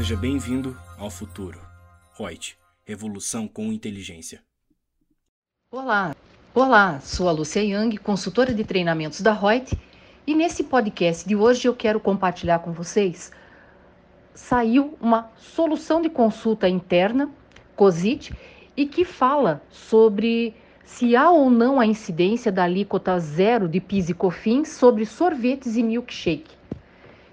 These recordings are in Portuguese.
Seja bem-vindo ao futuro. Reut, revolução com inteligência. Olá, olá, sou a Lúcia Yang, consultora de treinamentos da Reut, e nesse podcast de hoje eu quero compartilhar com vocês. Saiu uma solução de consulta interna, COSIT, e que fala sobre se há ou não a incidência da alíquota zero de PIS e COFINS sobre sorvetes e milkshake.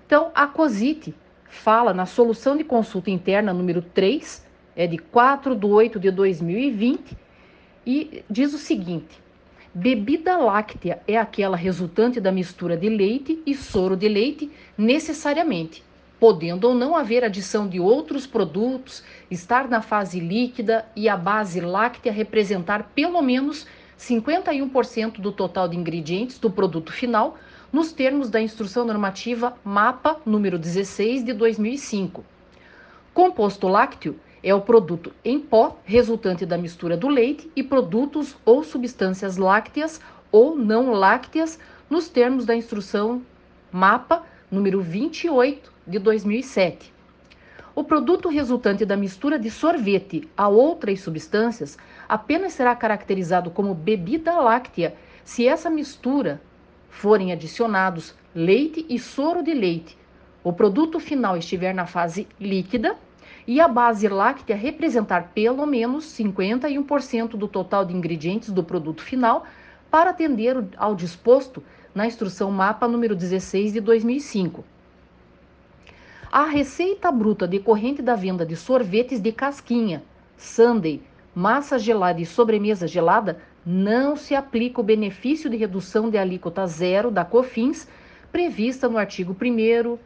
Então, a COSIT fala na solução de consulta interna número 3, é de 4 de 8 de 2020, e diz o seguinte: bebida láctea é aquela resultante da mistura de leite e soro de leite necessariamente, podendo ou não haver adição de outros produtos, estar na fase líquida e a base láctea representar pelo menos 51% do total de ingredientes do produto final, nos termos da Instrução Normativa MAPA número 16 de 2005. Composto lácteo é o produto em pó resultante da mistura do leite e produtos ou substâncias lácteas ou não lácteas nos termos da Instrução MAPA número 28 de 2007. O produto resultante da mistura de sorvete a outras substâncias apenas será caracterizado como bebida láctea se essa mistura forem adicionados leite e soro de leite, o produto final estiver na fase líquida e a base láctea representar pelo menos 51% do total de ingredientes do produto final para atender ao disposto na instrução MAPA número 16 de 2005. A receita bruta decorrente da venda de sorvetes de casquinha, sundae, massa gelada e sobremesa gelada não se aplica o benefício de redução de alíquota zero da COFINS prevista no artigo 1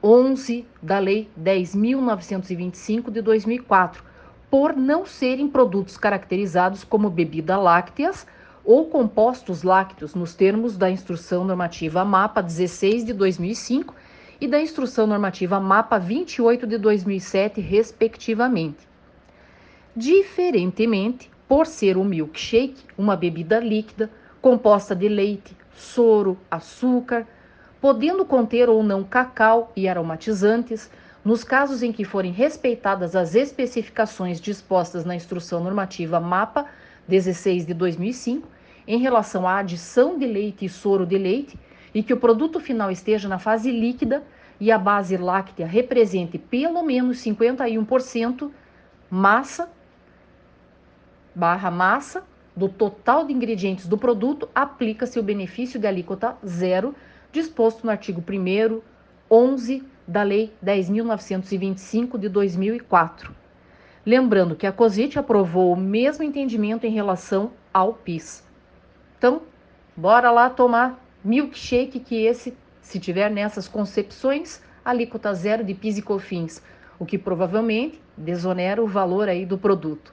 11 da Lei 10.925 de 2004, por não serem produtos caracterizados como bebida lácteas ou compostos lácteos nos termos da Instrução Normativa MAPA 16 de 2005 e da Instrução Normativa MAPA 28 de 2007, respectivamente. Diferentemente, por ser o milkshake uma bebida líquida composta de leite, soro, açúcar, podendo conter ou não cacau e aromatizantes, nos casos em que forem respeitadas as especificações dispostas na Instrução Normativa MAPA 16 de 2005, em relação à adição de leite e soro de leite, e que o produto final esteja na fase líquida e a base láctea represente pelo menos 51% massa barra massa do total de ingredientes do produto, aplica-se o benefício de alíquota zero disposto no artigo 1 11 da Lei 10.925 de 2004. Lembrando que a COSIT aprovou o mesmo entendimento em relação ao PIS. Então, bora lá tomar milkshake que esse, se tiver nessas concepções, alíquota zero de PIS e COFINS, o que provavelmente desonera o valor aí do produto.